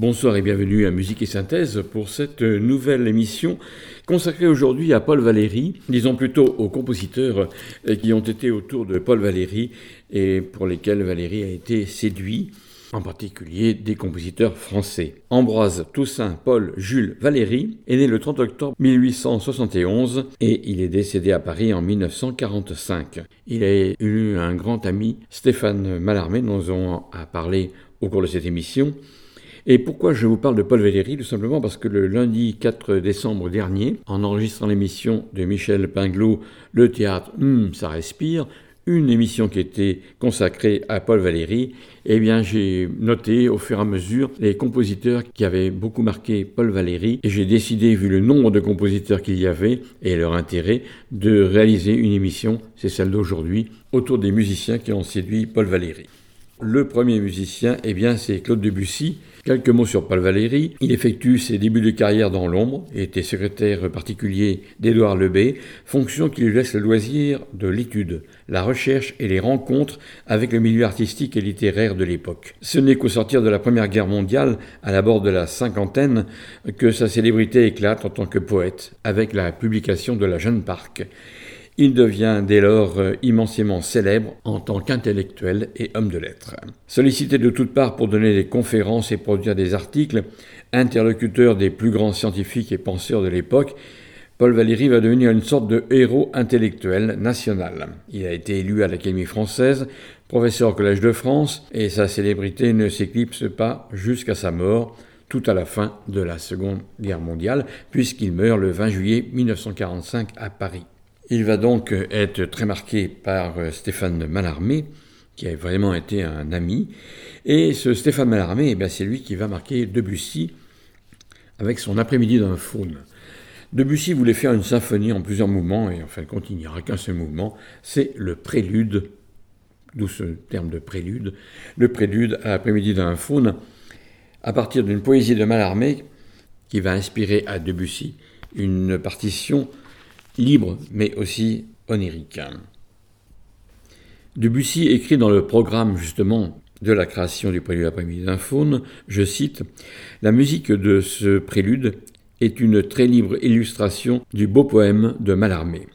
Bonsoir et bienvenue à Musique et Synthèse pour cette nouvelle émission consacrée aujourd'hui à Paul Valéry, disons plutôt aux compositeurs qui ont été autour de Paul Valéry et pour lesquels Valéry a été séduit, en particulier des compositeurs français. Ambroise Toussaint Paul Jules Valéry est né le 30 octobre 1871 et il est décédé à Paris en 1945. Il a eu un grand ami, Stéphane Mallarmé, dont on a parlé au cours de cette émission, et pourquoi je vous parle de Paul Valéry? Tout simplement parce que le lundi 4 décembre dernier, en enregistrant l'émission de Michel Pinglot, Le théâtre, hum, ça respire, une émission qui était consacrée à Paul Valéry, eh bien j'ai noté au fur et à mesure les compositeurs qui avaient beaucoup marqué Paul Valéry et j'ai décidé, vu le nombre de compositeurs qu'il y avait et leur intérêt, de réaliser une émission, c'est celle d'aujourd'hui, autour des musiciens qui ont séduit Paul Valéry. Le premier musicien, eh bien, c'est Claude Debussy. Quelques mots sur Paul Valéry. Il effectue ses débuts de carrière dans l'ombre et était secrétaire particulier d'Édouard Lebé, fonction qui lui laisse le loisir de l'étude, la recherche et les rencontres avec le milieu artistique et littéraire de l'époque. Ce n'est qu'au sortir de la Première Guerre mondiale, à la bord de la cinquantaine, que sa célébrité éclate en tant que poète, avec la publication de La Jeune Parc. Il devient dès lors immensément célèbre en tant qu'intellectuel et homme de lettres. Sollicité de toutes parts pour donner des conférences et produire des articles, interlocuteur des plus grands scientifiques et penseurs de l'époque, Paul Valéry va devenir une sorte de héros intellectuel national. Il a été élu à l'Académie française, professeur au Collège de France, et sa célébrité ne s'éclipse pas jusqu'à sa mort, tout à la fin de la Seconde Guerre mondiale, puisqu'il meurt le 20 juillet 1945 à Paris. Il va donc être très marqué par Stéphane Mallarmé, qui a vraiment été un ami. Et ce Stéphane Mallarmé, eh c'est lui qui va marquer Debussy avec son après-midi d'un faune. Debussy voulait faire une symphonie en plusieurs mouvements, et en fin de compte, il n'y aura qu'un seul mouvement, c'est le prélude, d'où ce terme de prélude, le prélude à l'après-midi d'un faune, à partir d'une poésie de Mallarmé qui va inspirer à Debussy une partition libre mais aussi onirique. Debussy écrit dans le programme justement de la création du prélude après-midi d'un faune, je cite, La musique de ce prélude est une très libre illustration du beau poème de Mallarmé.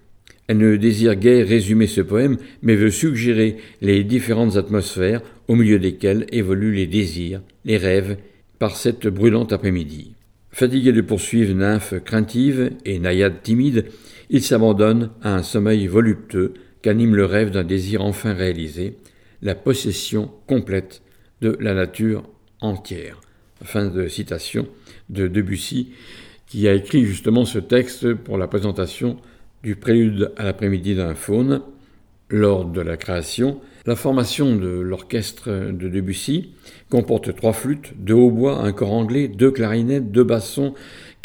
Elle ne désire guère résumer ce poème, mais veut suggérer les différentes atmosphères au milieu desquelles évoluent les désirs, les rêves, par cette brûlante après-midi. Fatigué de poursuivre nymphes craintives et naïades timides, il s'abandonne à un sommeil voluptueux qu'anime le rêve d'un désir enfin réalisé, la possession complète de la nature entière. Fin de citation de Debussy, qui a écrit justement ce texte pour la présentation du prélude à l'après-midi d'un faune. Lors de la création, la formation de l'orchestre de Debussy comporte trois flûtes, deux hautbois, un cor anglais, deux clarinettes, deux bassons,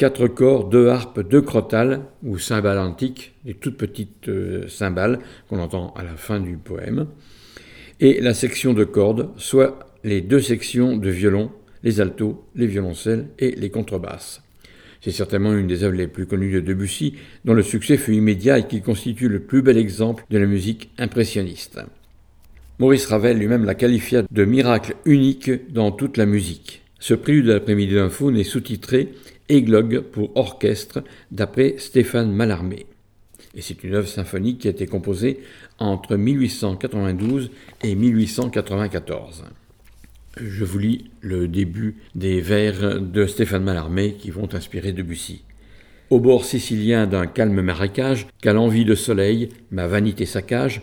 quatre corps, deux harpes, deux crotales ou cymbales antiques, des toutes petites euh, cymbales qu'on entend à la fin du poème, et la section de cordes, soit les deux sections de violon, les altos, les violoncelles et les contrebasses. C'est certainement une des œuvres les plus connues de Debussy, dont le succès fut immédiat et qui constitue le plus bel exemple de la musique impressionniste. Maurice Ravel lui-même la qualifia de miracle unique dans toute la musique. Ce prélude de l'après-midi d'un faune est sous-titré Églogue pour orchestre d'après Stéphane Mallarmé. Et c'est une œuvre symphonique qui a été composée entre 1892 et 1894. Je vous lis le début des vers de Stéphane Mallarmé qui vont inspirer Debussy. Au bord sicilien d'un calme marécage, qu'à l'envie de soleil, ma vanité saccage,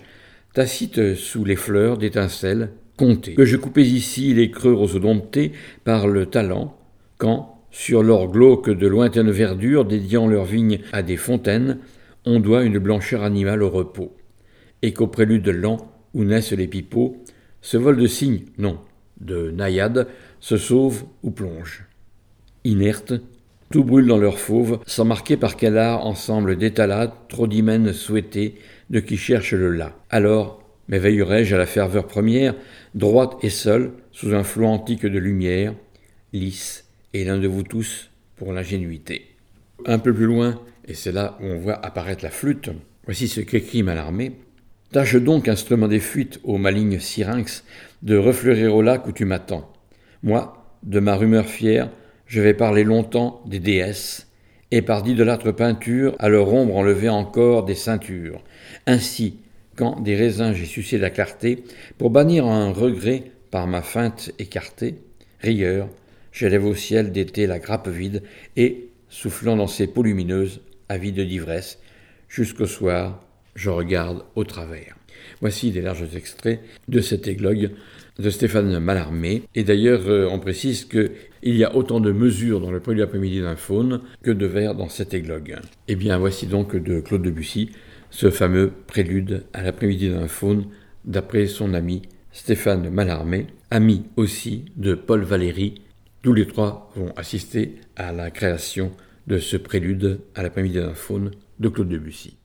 tacite sous les fleurs d'étincelles, comptez que je coupais ici les creux rosodomptés par le talent, quand, sur l'or glauque de lointaines verdures dédiant leurs vignes à des fontaines, on doit une blancheur animale au repos, et qu'au prélude lent où naissent les pipeaux, ce vol de cygnes, non, de naïades, se sauve ou plonge. Inerte, tout brûle dans leur fauve, sans marquer par quel art ensemble d'étalades trop d'hymens souhaités de qui cherche le là. Alors, m'éveillerai-je à la ferveur première, droite et seule, sous un flot antique de lumière, lisse, et l'un de vous tous pour l'ingénuité. Un peu plus loin, et c'est là où on voit apparaître la flûte, voici ce qu'écrit Malarmé. Tâche donc, instrument des fuites, ô maligne syrinx, de refleurir au lac où tu m'attends. Moi, de ma rumeur fière, je vais parler longtemps des déesses, et par d'idolâtres peintures à leur ombre enlever encore des ceintures. Ainsi, quand des raisins j'ai sucé la clarté, pour bannir un regret par ma feinte écartée, rigueur, j'élève au ciel d'été la grappe vide, et, soufflant dans ses peaux lumineuses, avide d'ivresse, jusqu'au soir, je regarde au travers. Voici des larges extraits de cet églogue de Stéphane Mallarmé. Et d'ailleurs, euh, on précise qu'il y a autant de mesures dans le premier après-midi d'un faune que de vers dans cet églogue. Eh bien, voici donc de Claude Debussy ce fameux prélude à l'après-midi d'un faune d'après son ami Stéphane Mallarmé, ami aussi de Paul Valéry. Tous les trois vont assister à la création de ce prélude à l'après-midi d'un faune de Claude Debussy.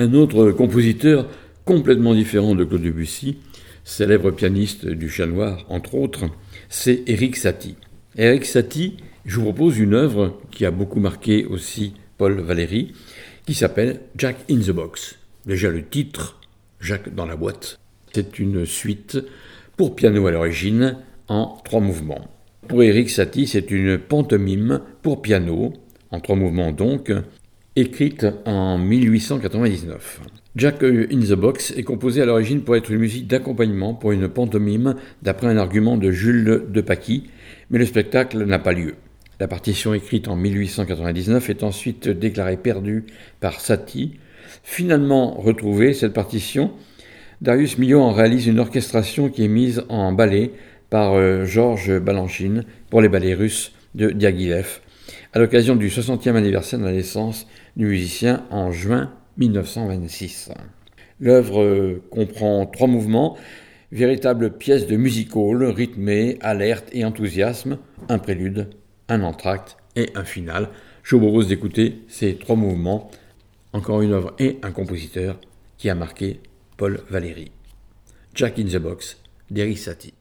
Un autre compositeur complètement différent de Claude Debussy, célèbre pianiste du Chat Noir, entre autres, c'est Eric Satie. Eric Satie, je vous propose une œuvre qui a beaucoup marqué aussi Paul Valéry, qui s'appelle Jack in the Box. Déjà le titre, Jacques dans la boîte. C'est une suite pour piano à l'origine en trois mouvements. Pour Eric Satie, c'est une pantomime pour piano, en trois mouvements donc, écrite en 1899. Jack in the Box est composé à l'origine pour être une musique d'accompagnement pour une pantomime d'après un argument de Jules de Paquis, mais le spectacle n'a pas lieu. La partition écrite en 1899 est ensuite déclarée perdue par Satie. Finalement retrouvée, cette partition, Darius Milhaud en réalise une orchestration qui est mise en ballet par euh, Georges Balanchine pour les ballets russes de Diaghilev, à l'occasion du 60e anniversaire de la naissance du musicien en juin 1926. L'œuvre comprend trois mouvements, véritable pièce de music hall, rythmée, alerte et enthousiasme, un prélude, un entracte et un final. Je vous propose d'écouter ces trois mouvements, encore une œuvre et un compositeur qui a marqué Paul Valéry. Jack in the Box d'Eric Satie.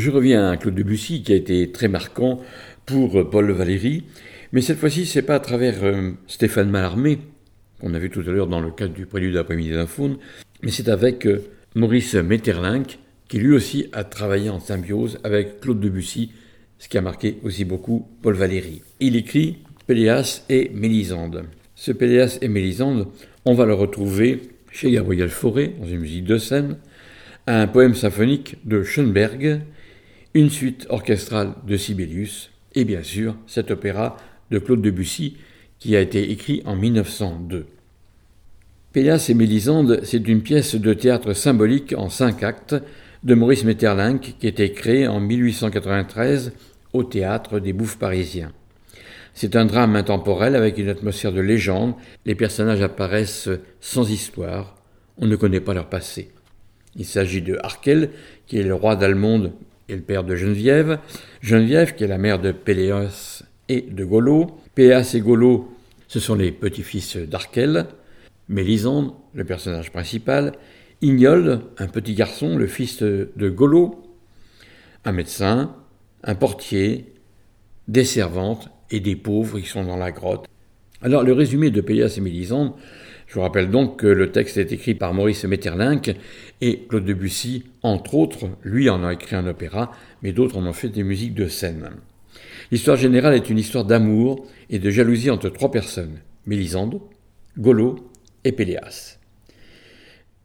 Je reviens à Claude Debussy qui a été très marquant pour Paul Valéry, mais cette fois-ci c'est pas à travers euh, Stéphane Mallarmé, qu'on a vu tout à l'heure dans le cadre du prélude d'après-midi d'un faune, mais c'est avec euh, Maurice Metterlinck qui lui aussi a travaillé en symbiose avec Claude Debussy, ce qui a marqué aussi beaucoup Paul Valéry. Il écrit Péléas et Mélisande. Ce Péléas et Mélisande, on va le retrouver chez Gabriel Fauré, dans une musique de scène, un poème symphonique de Schoenberg, une suite orchestrale de Sibelius et bien sûr cet opéra de Claude Debussy qui a été écrit en 1902. Pélias et Mélisande, c'est une pièce de théâtre symbolique en cinq actes de Maurice Metterlinck qui a été créée en 1893 au théâtre des Bouffes parisiens. C'est un drame intemporel avec une atmosphère de légende. Les personnages apparaissent sans histoire. On ne connaît pas leur passé. Il s'agit de Arkel, qui est le roi d'Almonde le père de Geneviève, Geneviève qui est la mère de Péléos et de Golo, Péléas et Golo, ce sont les petits-fils d'Arkel, Mélisande, le personnage principal, Ignolde, un petit garçon, le fils de Golo, un médecin, un portier, des servantes et des pauvres qui sont dans la grotte. Alors le résumé de Péléas et Mélisande, je vous rappelle donc que le texte est écrit par Maurice Metterlinck et Claude Debussy, entre autres, lui en a écrit un opéra, mais d'autres en ont fait des musiques de scène. L'histoire générale est une histoire d'amour et de jalousie entre trois personnes, Mélisande, Golo et Péléas.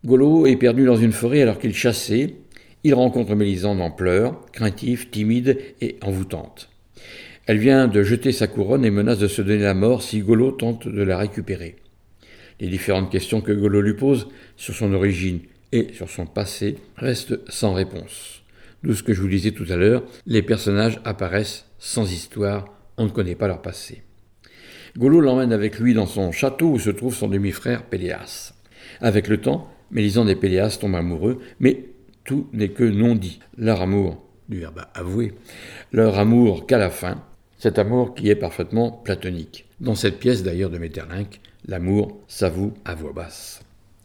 Golo est perdu dans une forêt alors qu'il chassait. Il rencontre Mélisande en pleurs, craintive, timide et envoûtante. Elle vient de jeter sa couronne et menace de se donner la mort si Golo tente de la récupérer. Les différentes questions que Golo lui pose sur son origine et sur son passé restent sans réponse. D'où ce que je vous disais tout à l'heure, les personnages apparaissent sans histoire, on ne connaît pas leur passé. Golo l'emmène avec lui dans son château où se trouve son demi-frère Péléas. Avec le temps, Mélisande et Péléas tombent amoureux, mais tout n'est que non dit. Leur amour, du verbe avouer, leur amour qu'à la fin, cet amour qui est parfaitement platonique. Dans cette pièce d'ailleurs de Metterlinck, L'amour s'avoue à voix basse.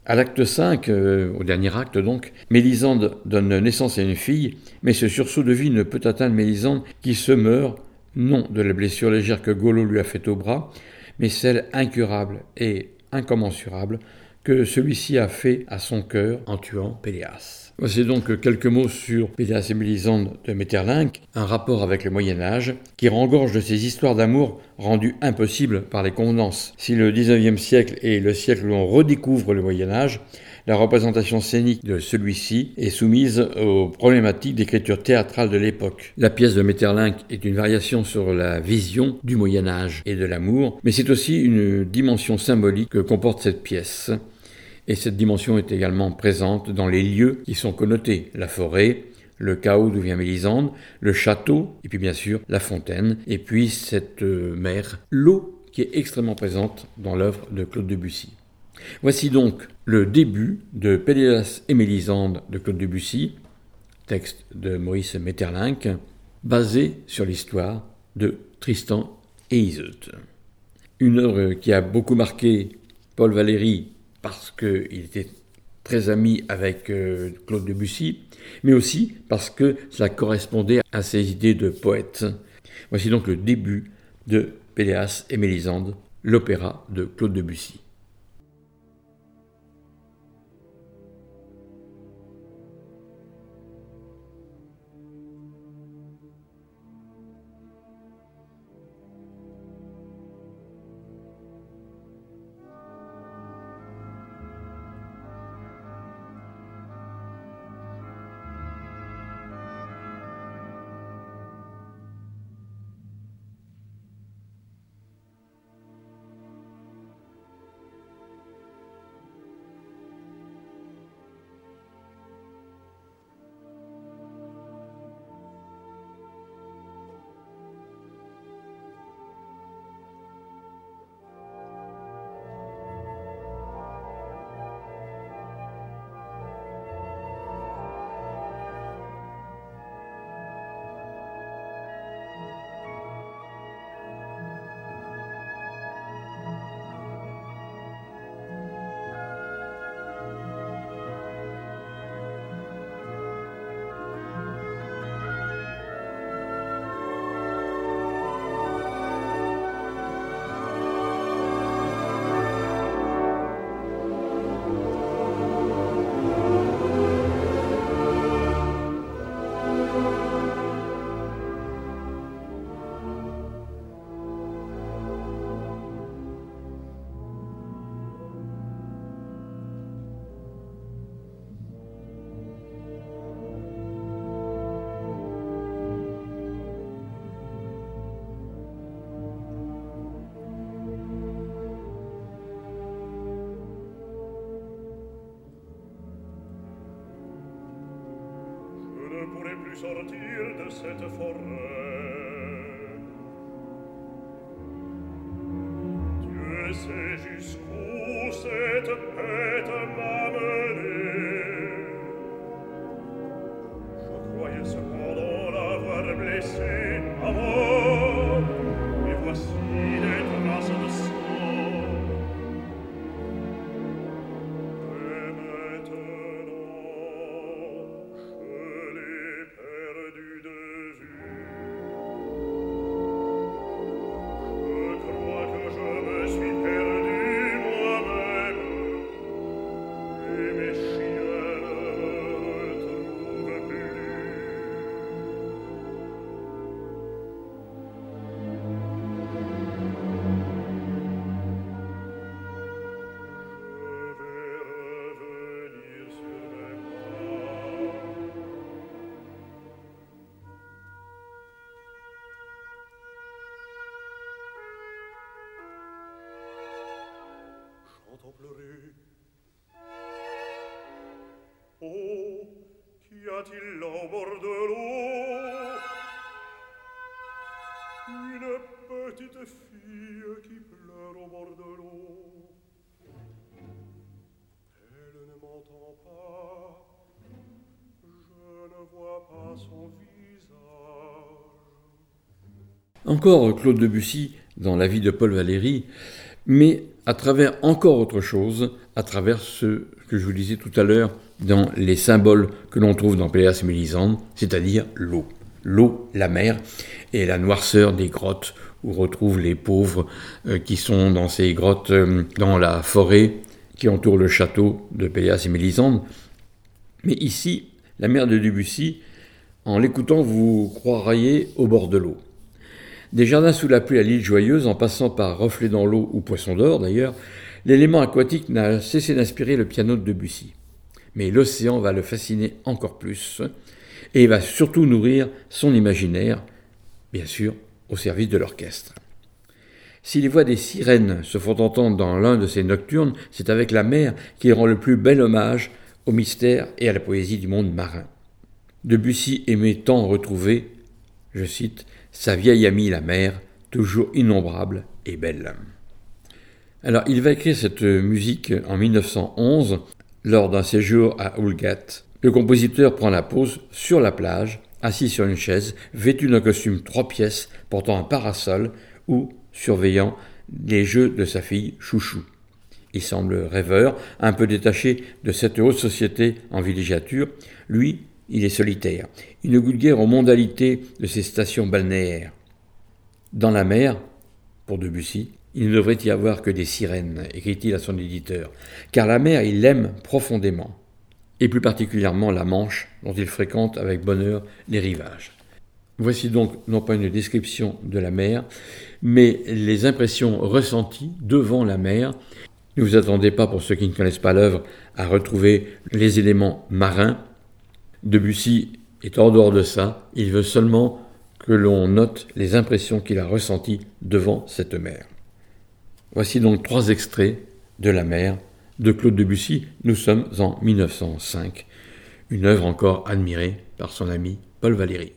À l'acte 5, euh, au dernier acte donc, Mélisande donne naissance à une fille, mais ce sursaut de vie ne peut atteindre Mélisande qui se meurt, non de la blessure légère que Golo lui a faite au bras, mais celle incurable et incommensurable que celui-ci a fait à son cœur en tuant Péléas. Voici donc quelques mots sur Péléas et de Metterlinck, un rapport avec le Moyen Âge qui rengorge de ces histoires d'amour rendues impossibles par les convenances. Si le XIXe siècle est le siècle où on redécouvre le Moyen Âge, la représentation scénique de celui-ci est soumise aux problématiques d'écriture théâtrale de l'époque. La pièce de Metterlinck est une variation sur la vision du Moyen Âge et de l'amour, mais c'est aussi une dimension symbolique que comporte cette pièce. Et cette dimension est également présente dans les lieux qui sont connotés, la forêt, le chaos d'où vient Mélisande, le château, et puis bien sûr la fontaine, et puis cette euh, mer, l'eau qui est extrêmement présente dans l'œuvre de Claude Debussy. Voici donc le début de Péléas et Mélisande de Claude Debussy, texte de Maurice Metterlinck, basé sur l'histoire de Tristan et Iseut. Une œuvre qui a beaucoup marqué Paul Valéry parce qu'il était très ami avec euh, Claude Debussy, mais aussi parce que cela correspondait à ses idées de poète. Voici donc le début de Péléas et Mélisande, l'opéra de Claude Debussy. Encore Claude Debussy dans la vie de Paul Valéry, mais à travers encore autre chose, à travers ce que je vous disais tout à l'heure dans les symboles que l'on trouve dans Péléas et Mélisande, c'est-à-dire l'eau. L'eau, la mer, et la noirceur des grottes où retrouvent les pauvres euh, qui sont dans ces grottes, euh, dans la forêt qui entoure le château de Péléas et Mélisande. Mais ici, la mer de Debussy, en l'écoutant, vous croiriez au bord de l'eau. Des jardins sous la pluie à l'île Joyeuse, en passant par Reflet dans l'eau ou Poisson d'or d'ailleurs, l'élément aquatique n'a cessé d'inspirer le piano de Debussy. Mais l'océan va le fasciner encore plus, et va surtout nourrir son imaginaire, bien sûr, au service de l'orchestre. Si les voix des sirènes se font entendre dans l'un de ces nocturnes, c'est avec la mer qu'il rend le plus bel hommage au mystère et à la poésie du monde marin. Debussy aimait tant retrouver, je cite, sa vieille amie la mer, toujours innombrable et belle. Alors, il va écrire cette musique en 1911 lors d'un séjour à Oulgat, Le compositeur prend la pause sur la plage, assis sur une chaise, vêtu d'un costume trois pièces, portant un parasol ou surveillant les jeux de sa fille Chouchou. Il semble rêveur, un peu détaché de cette haute société en villégiature. Lui, il est solitaire. Il ne goûte guère aux mondalités de ces stations balnéaires. Dans la mer, pour Debussy, il ne devrait y avoir que des sirènes, écrit-il à son éditeur, car la mer, il l'aime profondément, et plus particulièrement la Manche, dont il fréquente avec bonheur les rivages. Voici donc non pas une description de la mer, mais les impressions ressenties devant la mer. Ne vous attendez pas, pour ceux qui ne connaissent pas l'œuvre, à retrouver les éléments marins. Debussy est hors dehors de ça, il veut seulement que l'on note les impressions qu'il a ressenties devant cette mer. Voici donc trois extraits de La mer de Claude Debussy. Nous sommes en 1905, une œuvre encore admirée par son ami Paul Valéry.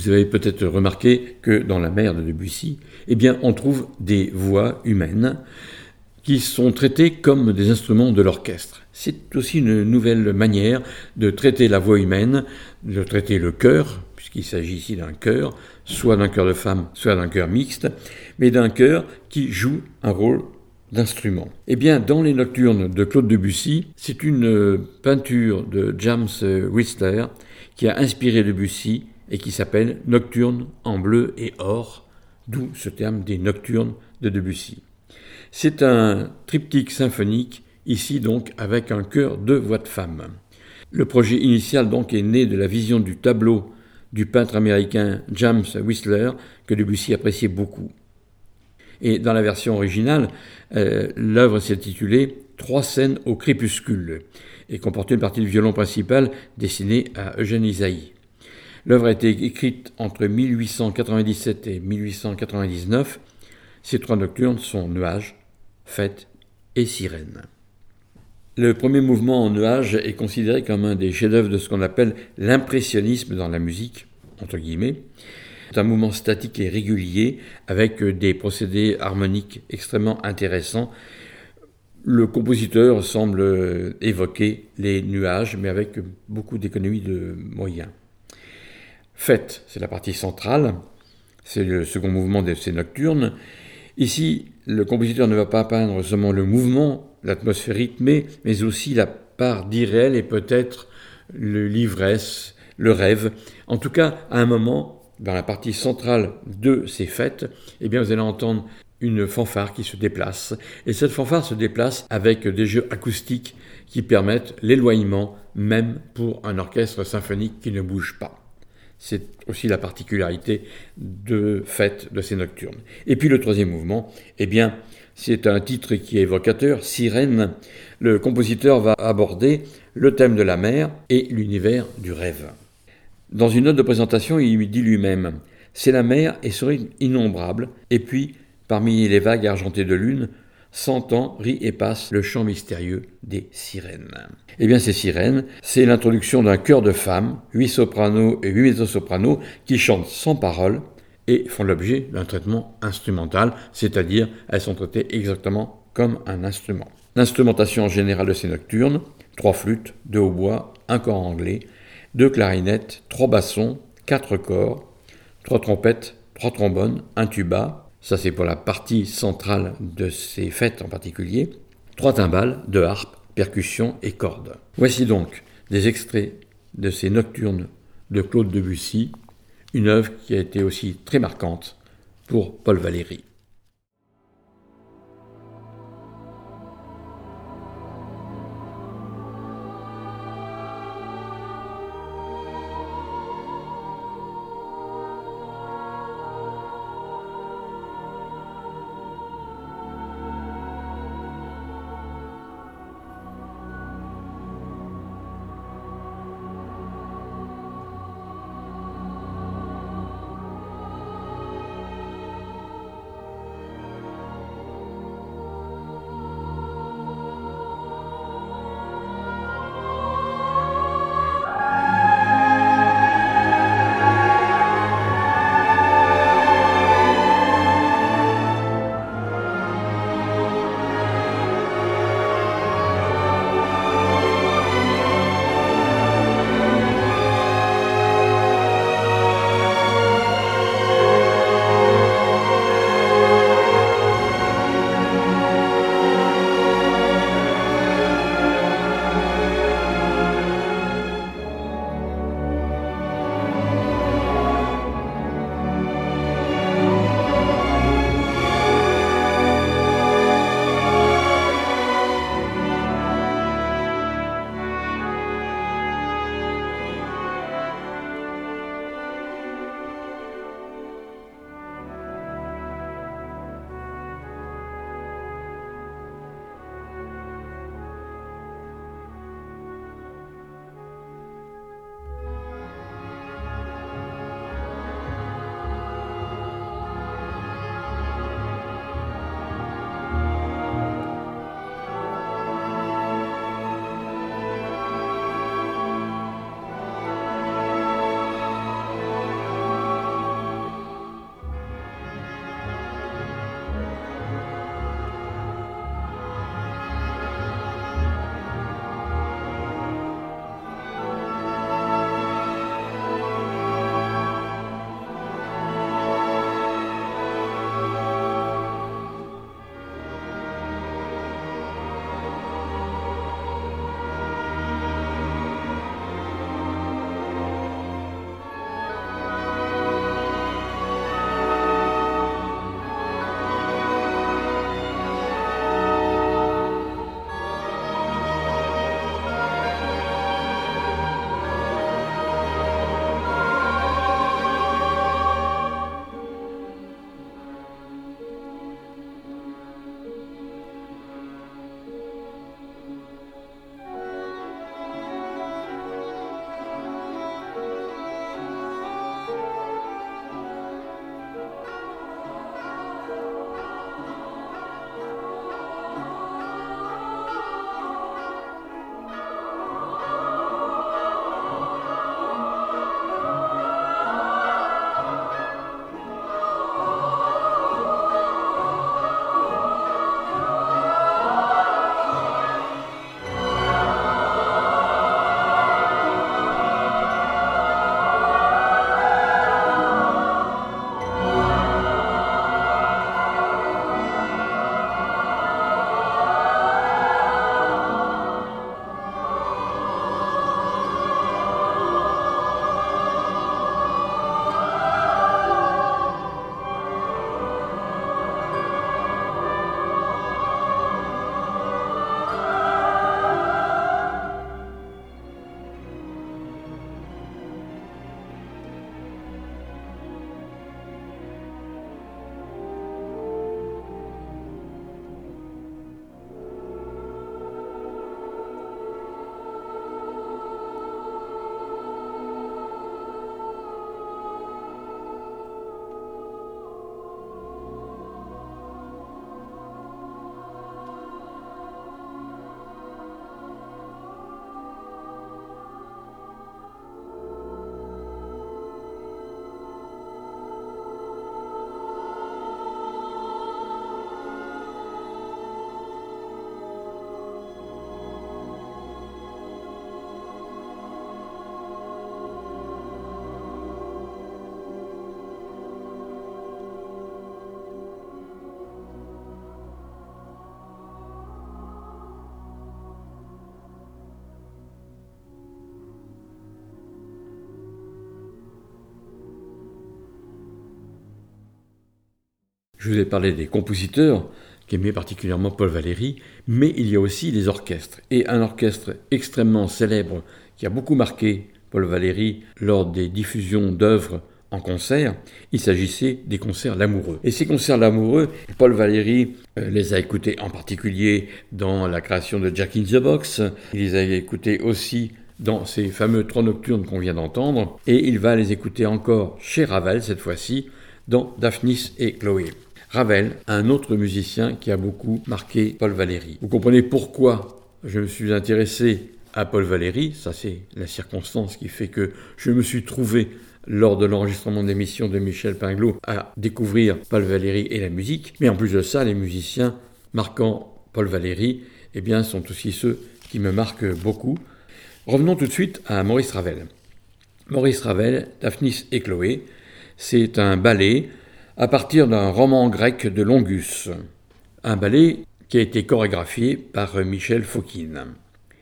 Vous avez peut-être remarqué que dans la mer de Debussy, eh on trouve des voix humaines qui sont traitées comme des instruments de l'orchestre. C'est aussi une nouvelle manière de traiter la voix humaine, de traiter le chœur, puisqu'il s'agit ici d'un chœur, soit d'un chœur de femme, soit d'un chœur mixte, mais d'un chœur qui joue un rôle d'instrument. Eh bien, dans les nocturnes de Claude Debussy, c'est une peinture de James Whistler qui a inspiré Debussy et qui s'appelle Nocturne en bleu et or, d'où ce terme des nocturnes de Debussy. C'est un triptyque symphonique, ici donc avec un chœur de voix de femme. Le projet initial donc est né de la vision du tableau du peintre américain James Whistler que Debussy appréciait beaucoup. Et dans la version originale, euh, l'œuvre s'est intitulée Trois scènes au crépuscule et comportait une partie du violon principal destinée à Eugène Isaïe. L'œuvre a été écrite entre 1897 et 1899. Ces trois nocturnes sont Nuages, Fête et Sirène. Le premier mouvement en nuage est considéré comme un des chefs-d'œuvre de ce qu'on appelle l'impressionnisme dans la musique, entre guillemets. C'est un mouvement statique et régulier avec des procédés harmoniques extrêmement intéressants. Le compositeur semble évoquer les nuages, mais avec beaucoup d'économie de moyens. Fête, c'est la partie centrale, c'est le second mouvement de ces nocturnes. Ici, le compositeur ne va pas peindre seulement le mouvement, l'atmosphère rythmée, mais aussi la part d'irréel et peut-être l'ivresse, le rêve. En tout cas, à un moment, dans la partie centrale de ces fêtes, eh bien, vous allez entendre une fanfare qui se déplace. Et cette fanfare se déplace avec des jeux acoustiques qui permettent l'éloignement, même pour un orchestre symphonique qui ne bouge pas. C'est aussi la particularité de fête de ces nocturnes. Et puis le troisième mouvement, eh bien, c'est un titre qui est évocateur, Sirène. Le compositeur va aborder le thème de la mer et l'univers du rêve. Dans une note de présentation, il dit lui-même C'est la mer et ce rythme innombrable, et puis, parmi les vagues argentées de lune, s'entend, rit et passe le chant mystérieux des sirènes. Eh bien, ces sirènes, c'est l'introduction d'un chœur de femmes, huit sopranos et huit mezzo-sopranos, qui chantent sans parole et font l'objet d'un traitement instrumental, c'est-à-dire elles sont traitées exactement comme un instrument. L'instrumentation générale de ces nocturnes, trois flûtes, deux hautbois, un corps anglais, deux clarinettes, trois bassons, quatre corps, trois trompettes, trois trombones, un tuba, ça c'est pour la partie centrale de ces fêtes en particulier, trois timbales, deux harpes, percussions et cordes. Voici donc des extraits de ces nocturnes de Claude Debussy, une œuvre qui a été aussi très marquante pour Paul Valéry. Je vous ai parlé des compositeurs qu'aimait particulièrement Paul Valéry, mais il y a aussi les orchestres. Et un orchestre extrêmement célèbre qui a beaucoup marqué Paul Valéry lors des diffusions d'œuvres en concert, il s'agissait des concerts l'amoureux. Et ces concerts l'amoureux, Paul Valéry euh, les a écoutés en particulier dans la création de Jack in the Box, il les a écoutés aussi dans ces fameux trois nocturnes qu'on vient d'entendre, et il va les écouter encore chez Ravel cette fois-ci, dans Daphnis et Chloé. Ravel, un autre musicien qui a beaucoup marqué Paul Valéry. Vous comprenez pourquoi je me suis intéressé à Paul Valéry, ça c'est la circonstance qui fait que je me suis trouvé lors de l'enregistrement d'émission de Michel Pinglot à découvrir Paul Valéry et la musique, mais en plus de ça, les musiciens marquant Paul Valéry eh bien, sont aussi ceux qui me marquent beaucoup. Revenons tout de suite à Maurice Ravel. Maurice Ravel, Daphnis et Chloé, c'est un ballet à partir d'un roman grec de Longus, un ballet qui a été chorégraphié par Michel Fokine.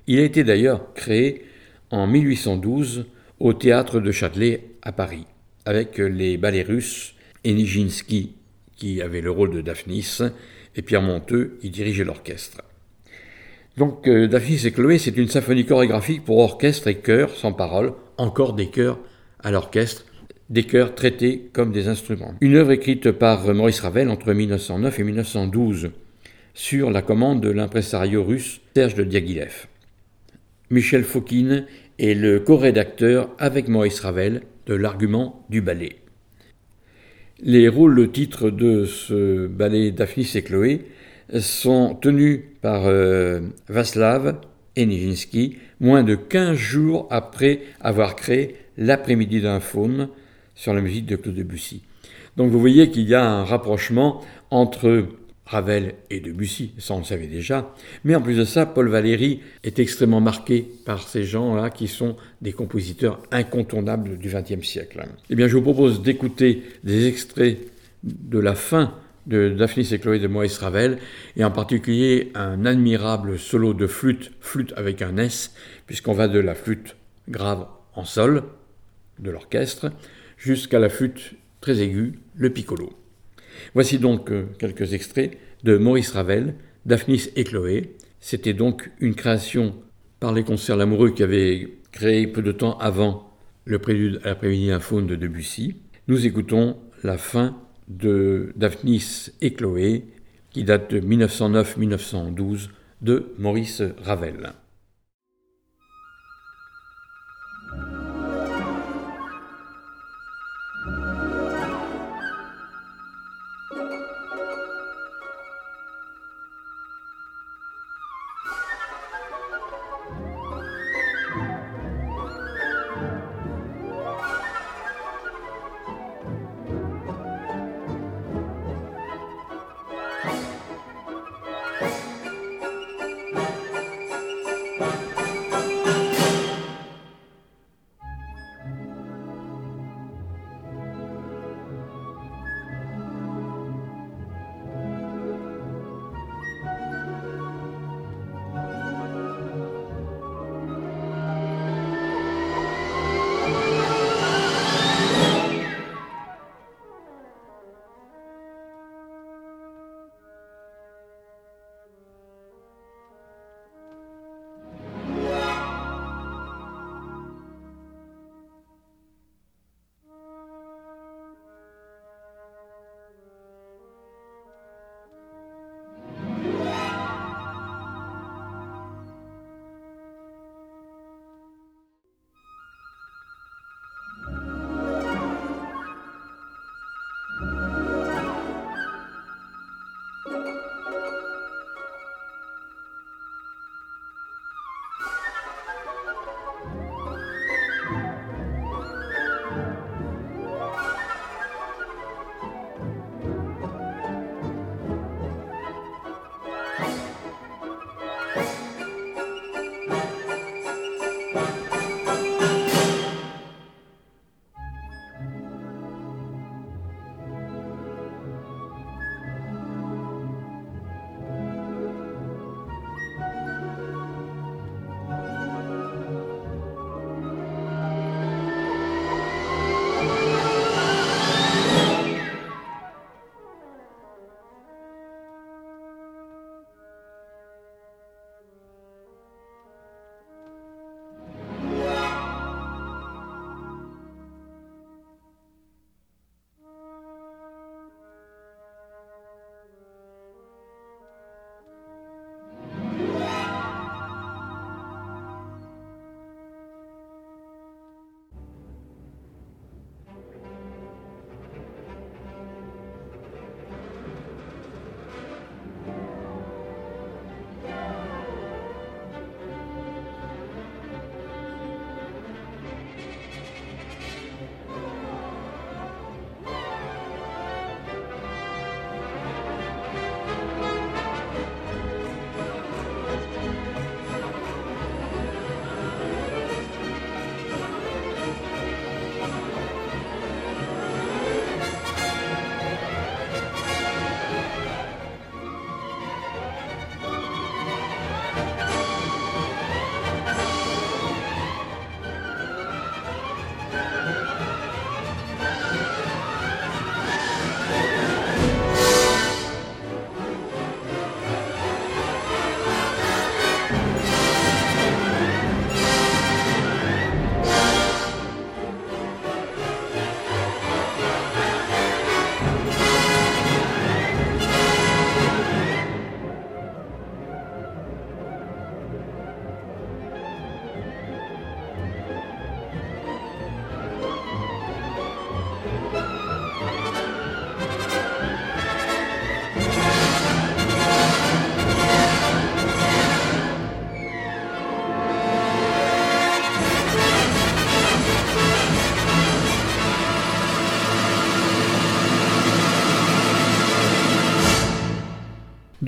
Il a été d'ailleurs créé en 1812 au théâtre de Châtelet à Paris, avec les ballets russes et qui avait le rôle de Daphnis, et Pierre Monteux, qui dirigeait l'orchestre. Donc euh, Daphnis et Chloé, c'est une symphonie chorégraphique pour orchestre et chœur sans parole, encore des chœurs à l'orchestre, des chœurs traités comme des instruments. Une œuvre écrite par Maurice Ravel entre 1909 et 1912, sur la commande de l'impresario russe Serge de Diaghilev. Michel Fokine est le co-rédacteur avec Maurice Ravel de l'argument du ballet. Les rôles titres de ce ballet Daphnis et Chloé sont tenus par euh, Vaslav et Nijinsky moins de 15 jours après avoir créé L'après-midi d'un faune sur la musique de Claude Debussy. Donc vous voyez qu'il y a un rapprochement entre Ravel et Debussy, ça on le savait déjà, mais en plus de ça, Paul Valéry est extrêmement marqué par ces gens-là qui sont des compositeurs incontournables du XXe siècle. Eh bien, je vous propose d'écouter des extraits de la fin de Daphnis et Chloé de Maurice Ravel, et en particulier un admirable solo de flûte, flûte avec un S, puisqu'on va de la flûte grave en sol de l'orchestre jusqu'à la flûte très aiguë, le piccolo. Voici donc euh, quelques extraits de Maurice Ravel, Daphnis et Chloé. C'était donc une création par les concerts L'Amoureux qui avait créé peu de temps avant le prélude à l'après-midi infaune de Debussy. Nous écoutons la fin de Daphnis et Chloé qui date de 1909-1912 de Maurice Ravel.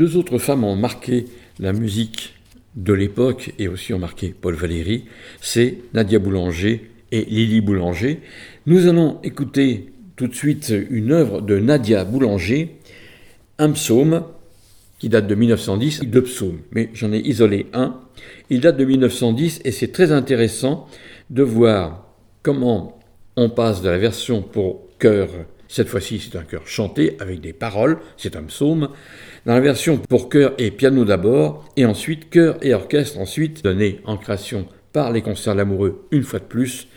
Deux autres femmes ont marqué la musique de l'époque et aussi ont marqué Paul Valéry, c'est Nadia Boulanger et Lily Boulanger. Nous allons écouter tout de suite une œuvre de Nadia Boulanger, un psaume qui date de 1910, deux psaumes, mais j'en ai isolé un. Il date de 1910 et c'est très intéressant de voir comment on passe de la version pour chœur, cette fois-ci c'est un chœur chanté avec des paroles, c'est un psaume, dans la version pour chœur et piano d'abord, et ensuite chœur et orchestre ensuite, donné en création par les concerts l'amoureux une fois de plus,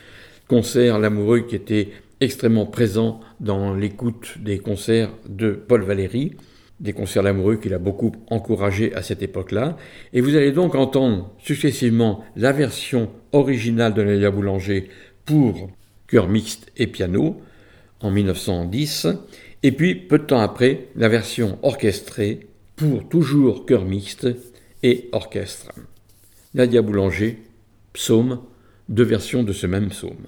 concert l'amoureux qui était extrêmement présent dans l'écoute des concerts de Paul Valéry, des concerts l'amoureux qu'il a beaucoup encouragé à cette époque-là. Et vous allez donc entendre successivement la version originale de Nadia Boulanger pour chœur mixte et piano en 1910, et puis peu de temps après la version orchestrée pour toujours chœur mixte et orchestre. Nadia Boulanger, psaume, deux versions de ce même psaume.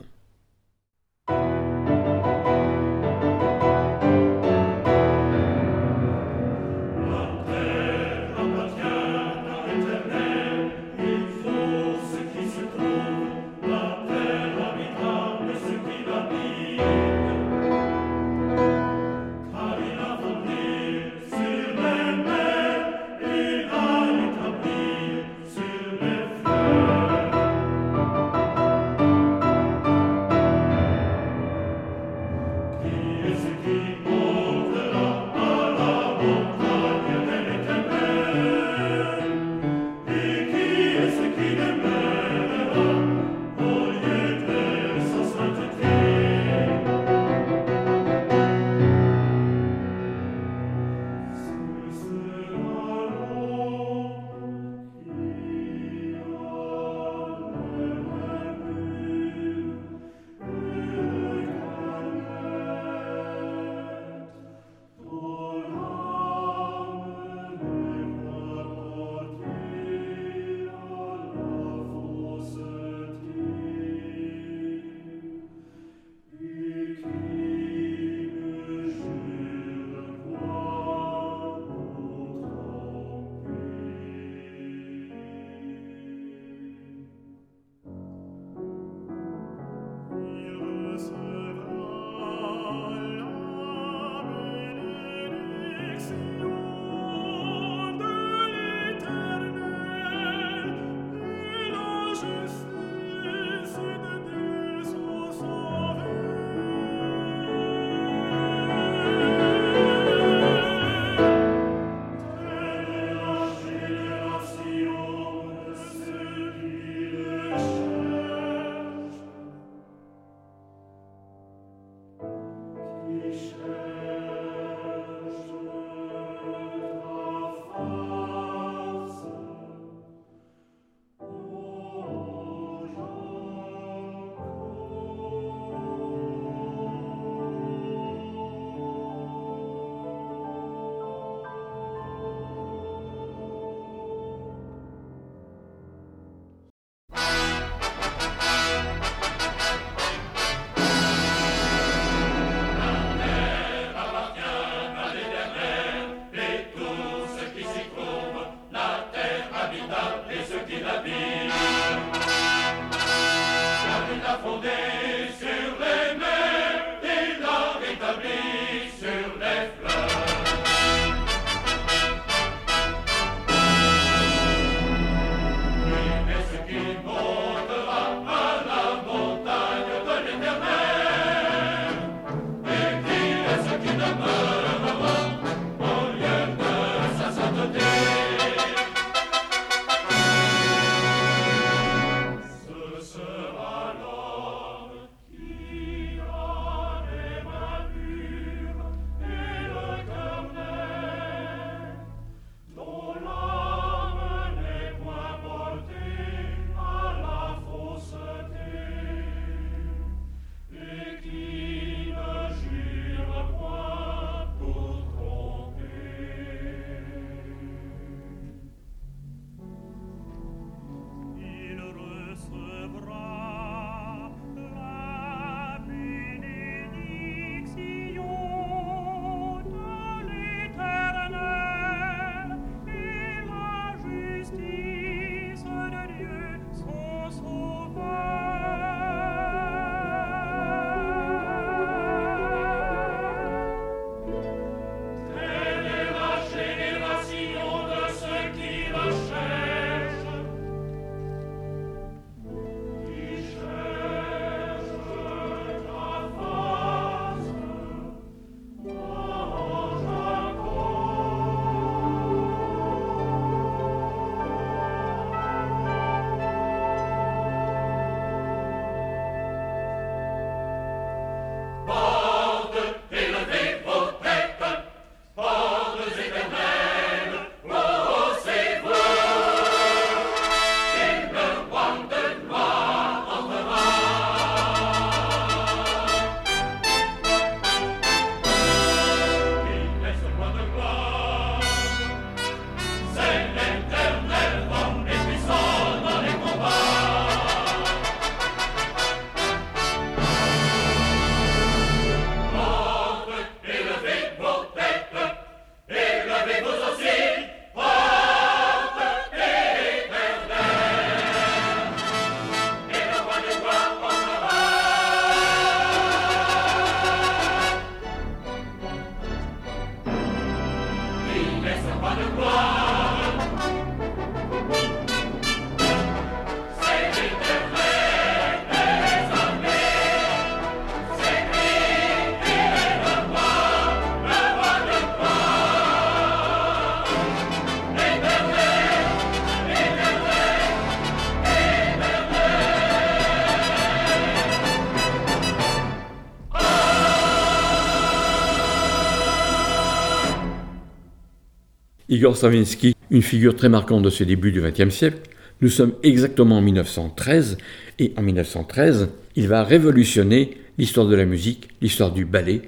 Igor Stravinsky, une figure très marquante de ce début du XXe siècle. Nous sommes exactement en 1913, et en 1913, il va révolutionner l'histoire de la musique, l'histoire du ballet,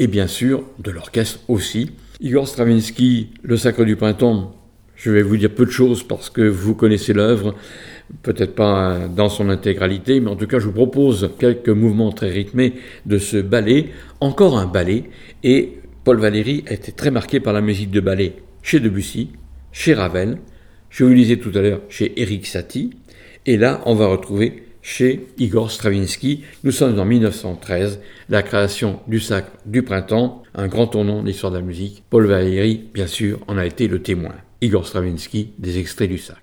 et bien sûr de l'orchestre aussi. Igor Stravinsky, Le Sacre du Printemps, je vais vous dire peu de choses parce que vous connaissez l'œuvre, peut-être pas dans son intégralité, mais en tout cas je vous propose quelques mouvements très rythmés de ce ballet, encore un ballet, et Paul Valéry était très marqué par la musique de ballet chez Debussy, chez Ravel, je vous le disais tout à l'heure, chez Eric Satie, et là, on va retrouver chez Igor Stravinsky. Nous sommes en 1913, la création du Sacre du Printemps, un grand tournant de l'histoire de la musique. Paul Valéry, bien sûr, en a été le témoin. Igor Stravinsky, des extraits du Sacre.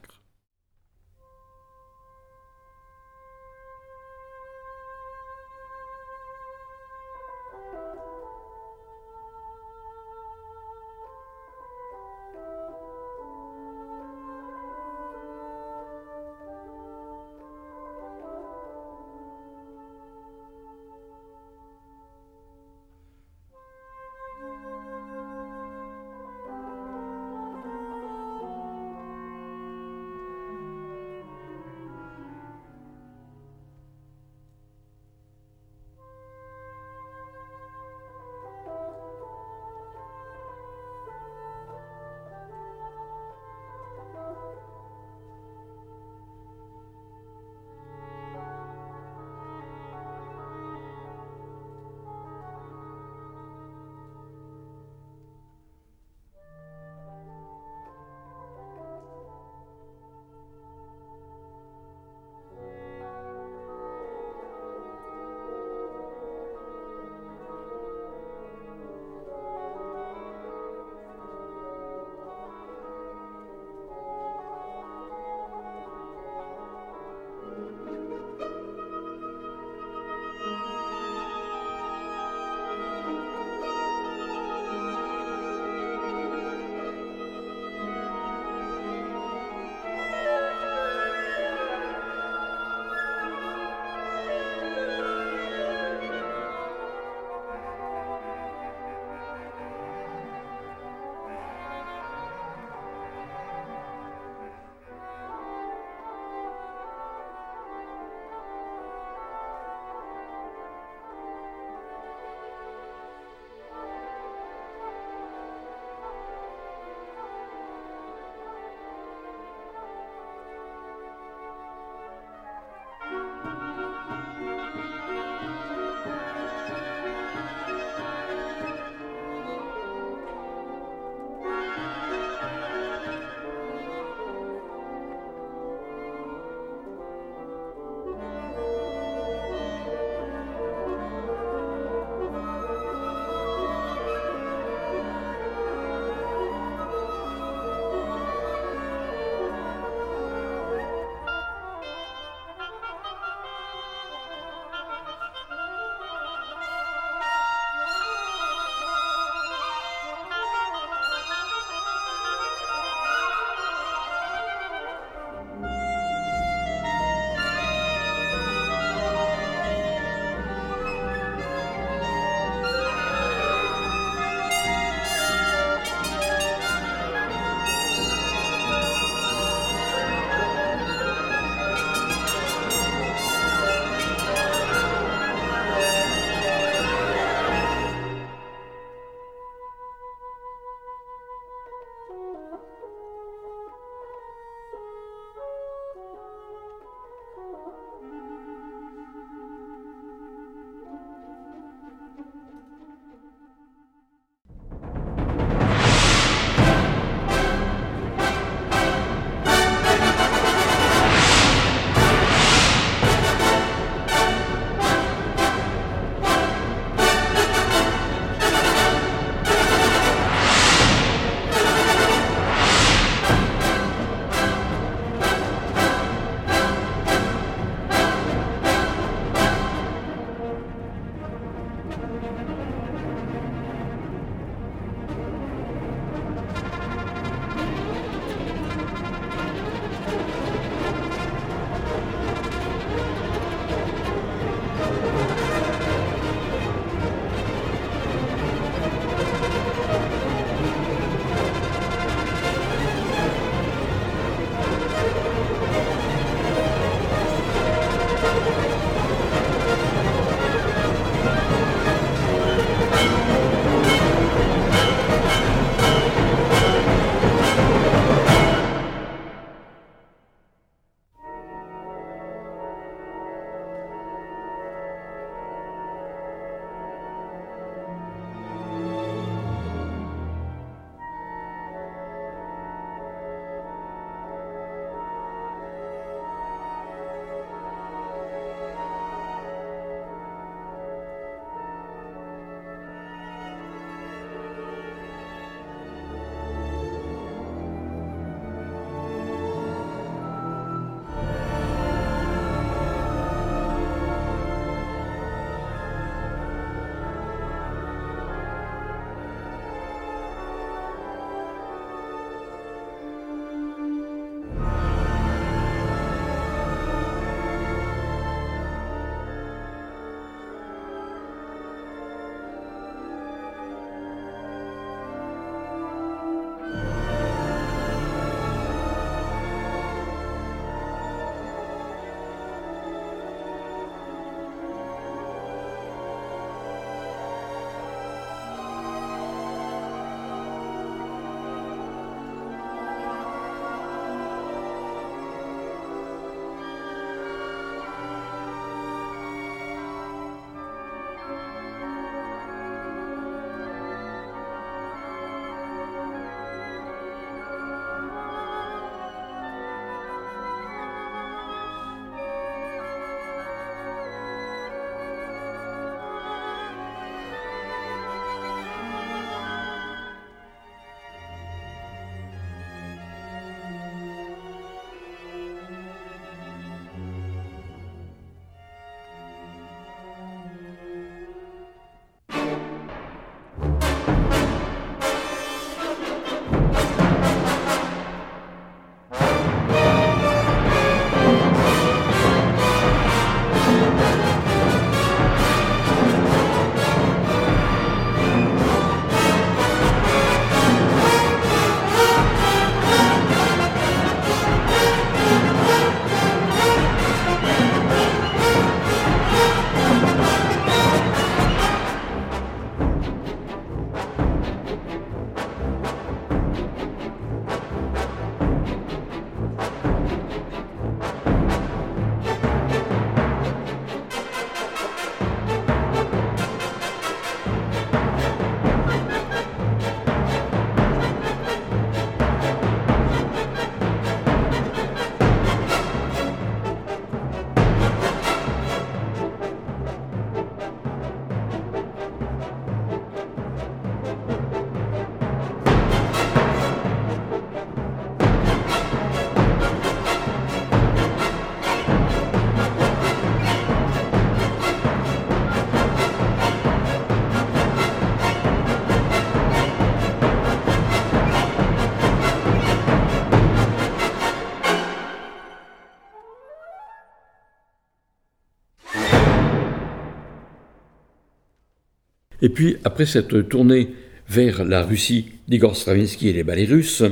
Et puis, après cette tournée vers la Russie d'Igor Stravinsky et les ballets russes,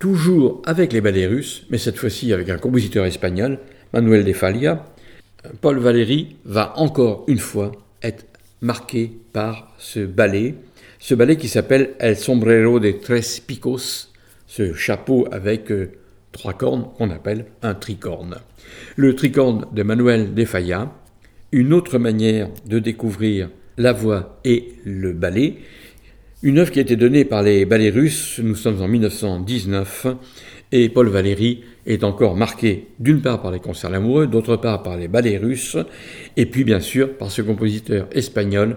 toujours avec les ballets russes, mais cette fois-ci avec un compositeur espagnol, Manuel de Falla, Paul Valéry va encore une fois être marqué par ce ballet, ce ballet qui s'appelle El sombrero de tres picos, ce chapeau avec euh, trois cornes qu'on appelle un tricorne. Le tricorne de Manuel de Falla, une autre manière de découvrir la voix et le ballet, une œuvre qui a été donnée par les ballets russes, nous sommes en 1919, et Paul Valéry est encore marqué d'une part par les concerts amoureux, d'autre part par les ballets russes, et puis bien sûr par ce compositeur espagnol,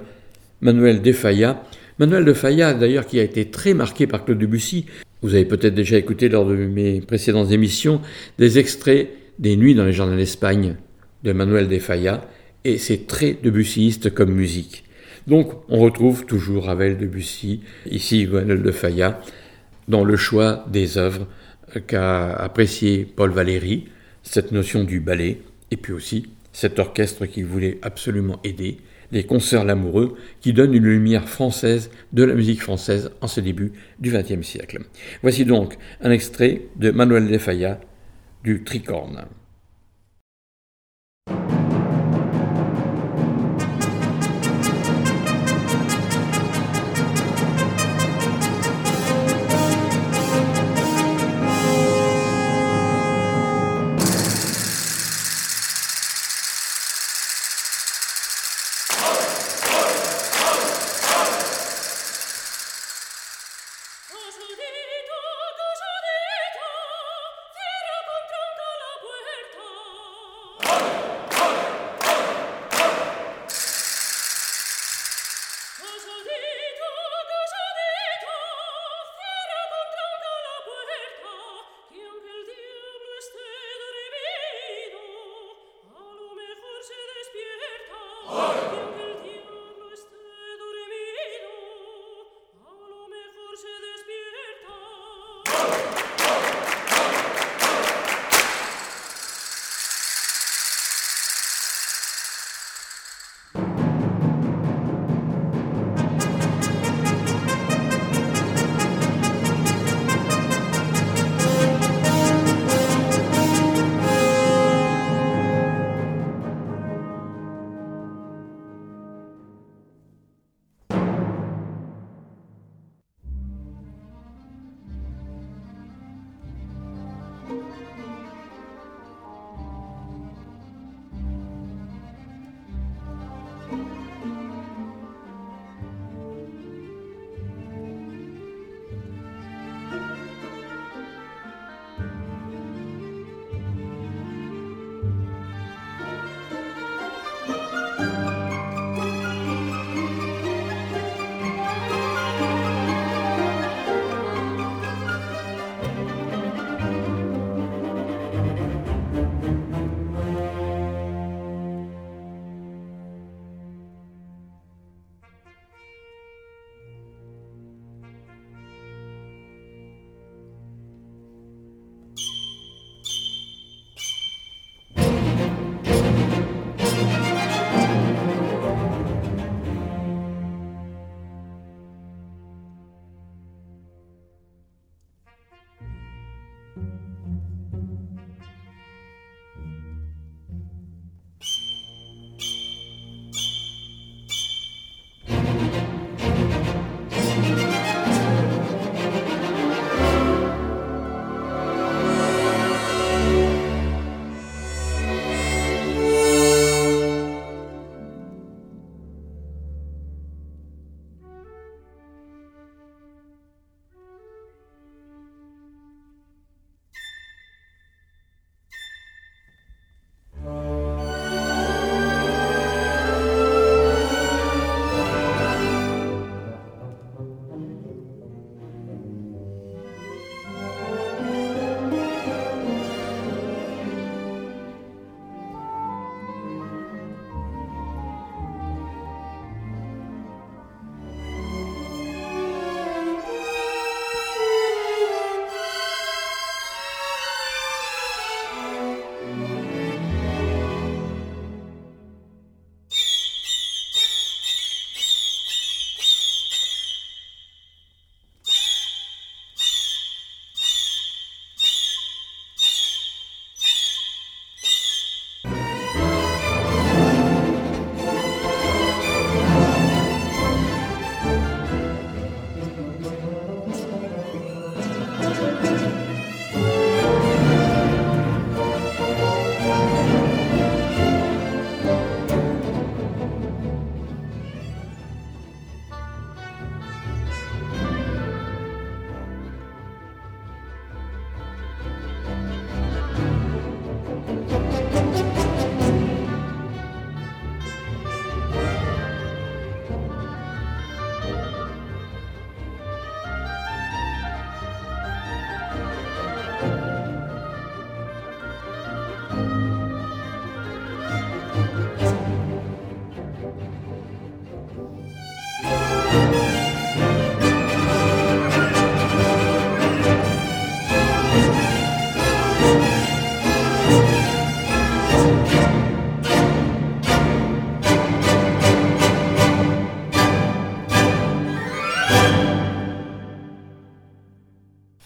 Manuel de Falla. Manuel de Falla, d'ailleurs, qui a été très marqué par Claude Debussy. Vous avez peut-être déjà écouté lors de mes précédentes émissions des extraits des Nuits dans les jardins d'Espagne de Manuel de Falla, et c'est très Debussyiste comme musique. Donc on retrouve toujours Ravel, Debussy, ici Manuel de Falla, dans le choix des œuvres qu'a apprécié Paul Valéry, cette notion du ballet, et puis aussi cet orchestre qui voulait absolument aider, les concerts l'amoureux, qui donnent une lumière française de la musique française en ce début du XXe siècle. Voici donc un extrait de Manuel de Falla du Tricorne.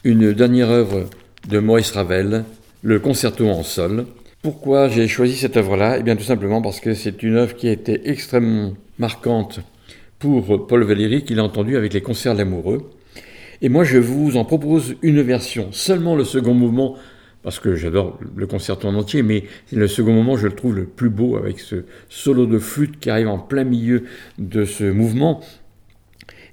Une dernière œuvre de Maurice Ravel, le concerto en sol. Pourquoi j'ai choisi cette œuvre-là? Eh bien tout simplement parce que c'est une œuvre qui a été extrêmement marquante pour Paul Valéry qu'il a entendu avec les concerts l'amoureux. Et moi je vous en propose une version, seulement le second mouvement, parce que j'adore le concerto en entier, mais le second mouvement je le trouve le plus beau avec ce solo de flûte qui arrive en plein milieu de ce mouvement.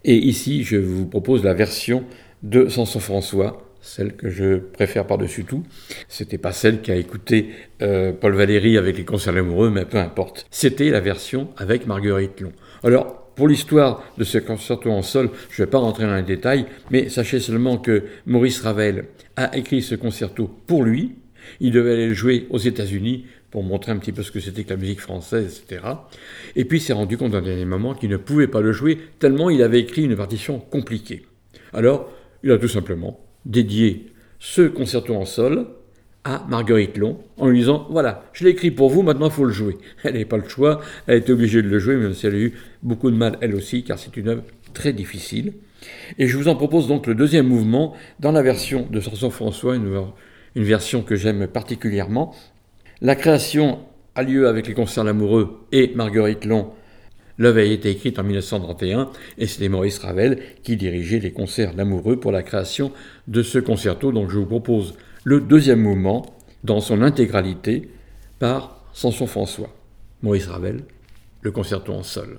Et ici je vous propose la version de Samson François, celle que je préfère par-dessus tout. C'était pas celle qui a écouté euh, Paul Valéry avec les concerts amoureux, mais peu importe. C'était la version avec Marguerite Long. Alors, pour l'histoire de ce concerto en sol, je ne vais pas rentrer dans les détails, mais sachez seulement que Maurice Ravel a écrit ce concerto pour lui. Il devait aller le jouer aux États-Unis pour montrer un petit peu ce que c'était que la musique française, etc. Et puis s'est rendu compte à un dernier moment qu'il ne pouvait pas le jouer tellement il avait écrit une partition compliquée. Alors, il a tout simplement dédié ce concerto en sol à Marguerite Long en lui disant Voilà, je l'ai écrit pour vous, maintenant il faut le jouer. Elle n'avait pas le choix, elle était obligée de le jouer, même si elle a eu beaucoup de mal elle aussi, car c'est une œuvre très difficile. Et je vous en propose donc le deuxième mouvement dans la version de Samson François, une, une version que j'aime particulièrement. La création a lieu avec les concerts l'amoureux et Marguerite Long L'œuvre a été écrite en 1931 et c'était Maurice Ravel qui dirigeait les concerts d'amoureux pour la création de ce concerto. Donc je vous propose le deuxième mouvement dans son intégralité par Samson François. Maurice Ravel, le concerto en sol.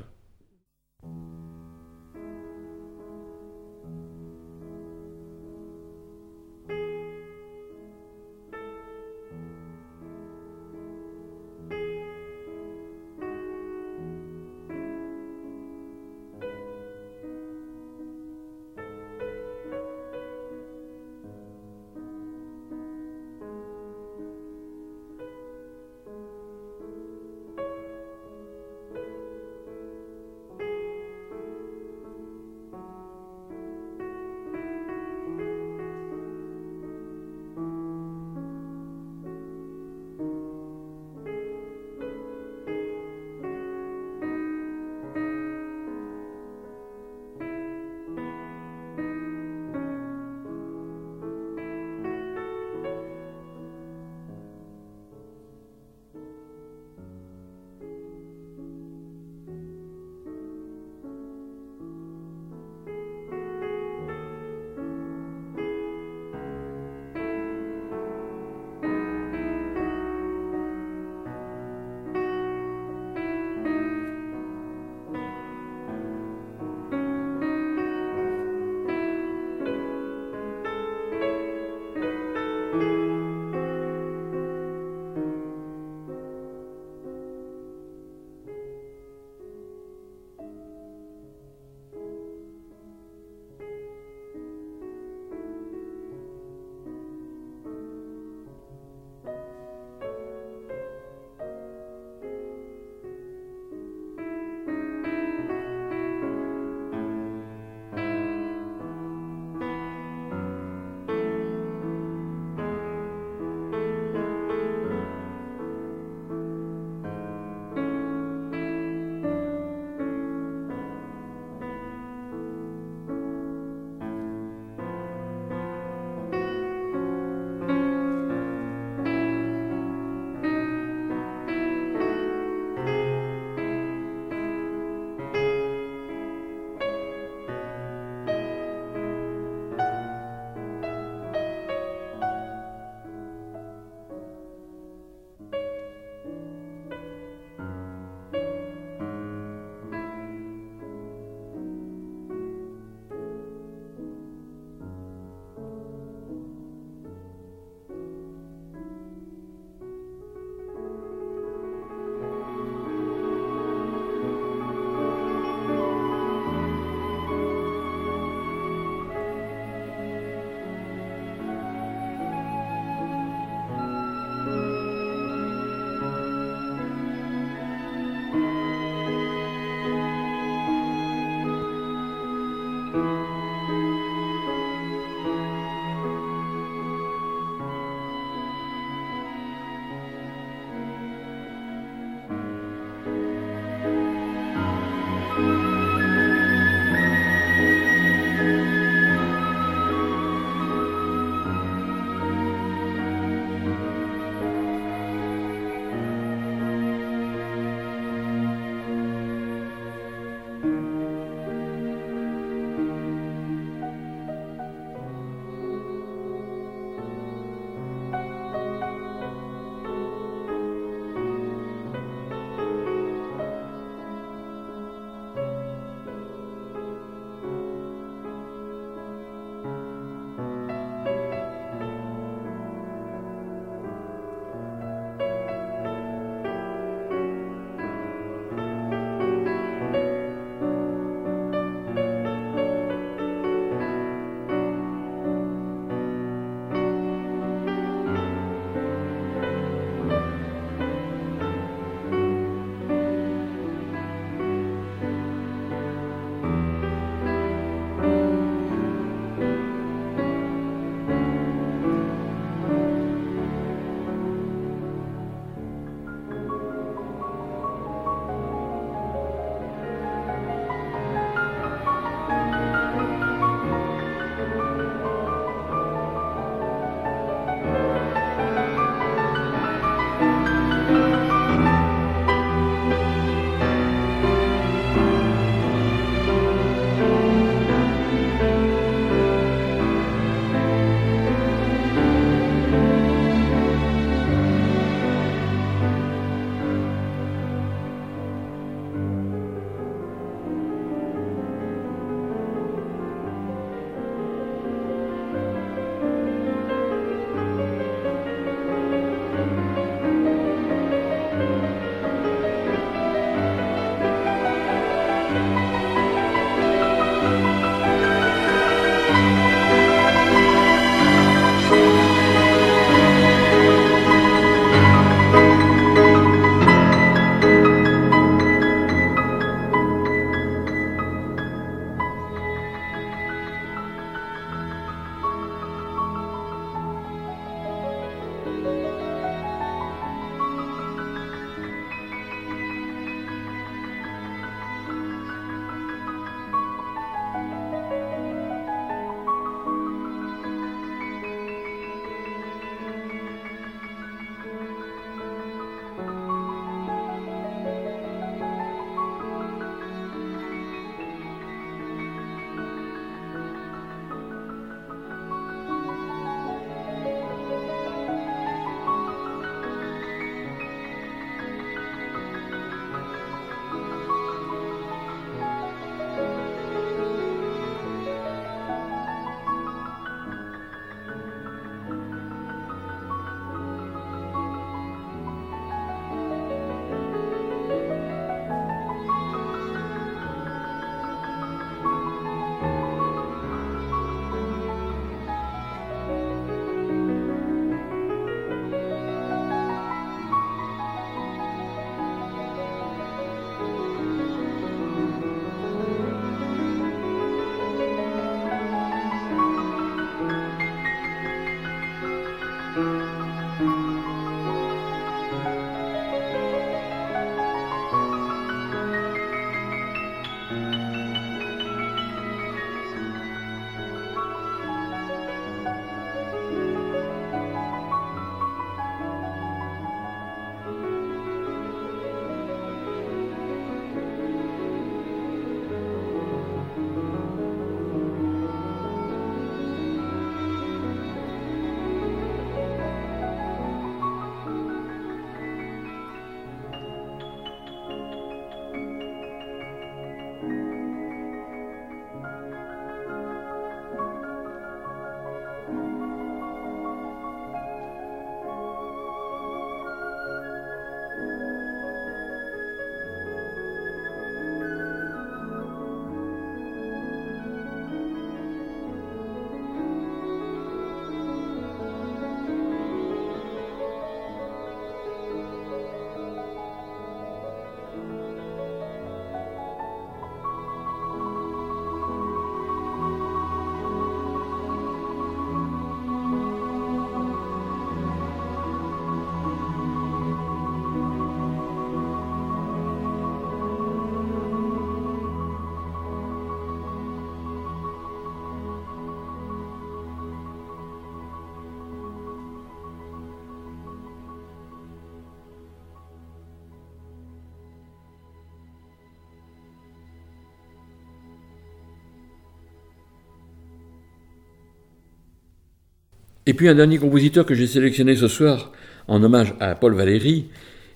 Et puis un dernier compositeur que j'ai sélectionné ce soir en hommage à Paul Valéry,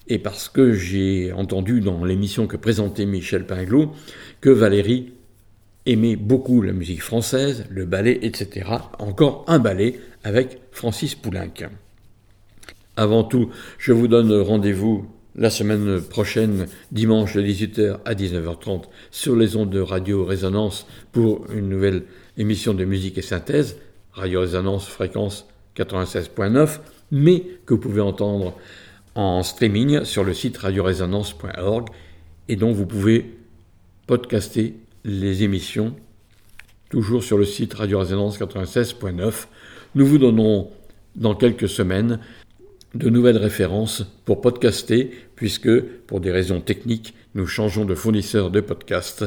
et parce que j'ai entendu dans l'émission que présentait Michel Pinglot que Valéry aimait beaucoup la musique française, le ballet, etc. Encore un ballet avec Francis Poulenc. Avant tout, je vous donne rendez-vous la semaine prochaine, dimanche de 18h à 19h30, sur les ondes de Radio Résonance pour une nouvelle émission de musique et synthèse, Radio Résonance fréquence 96.9, mais que vous pouvez entendre en streaming sur le site radioresonance.org et dont vous pouvez podcaster les émissions toujours sur le site Radio Résonance 96.9. Nous vous donnons dans quelques semaines de nouvelles références pour podcaster, puisque pour des raisons techniques, nous changeons de fournisseur de podcast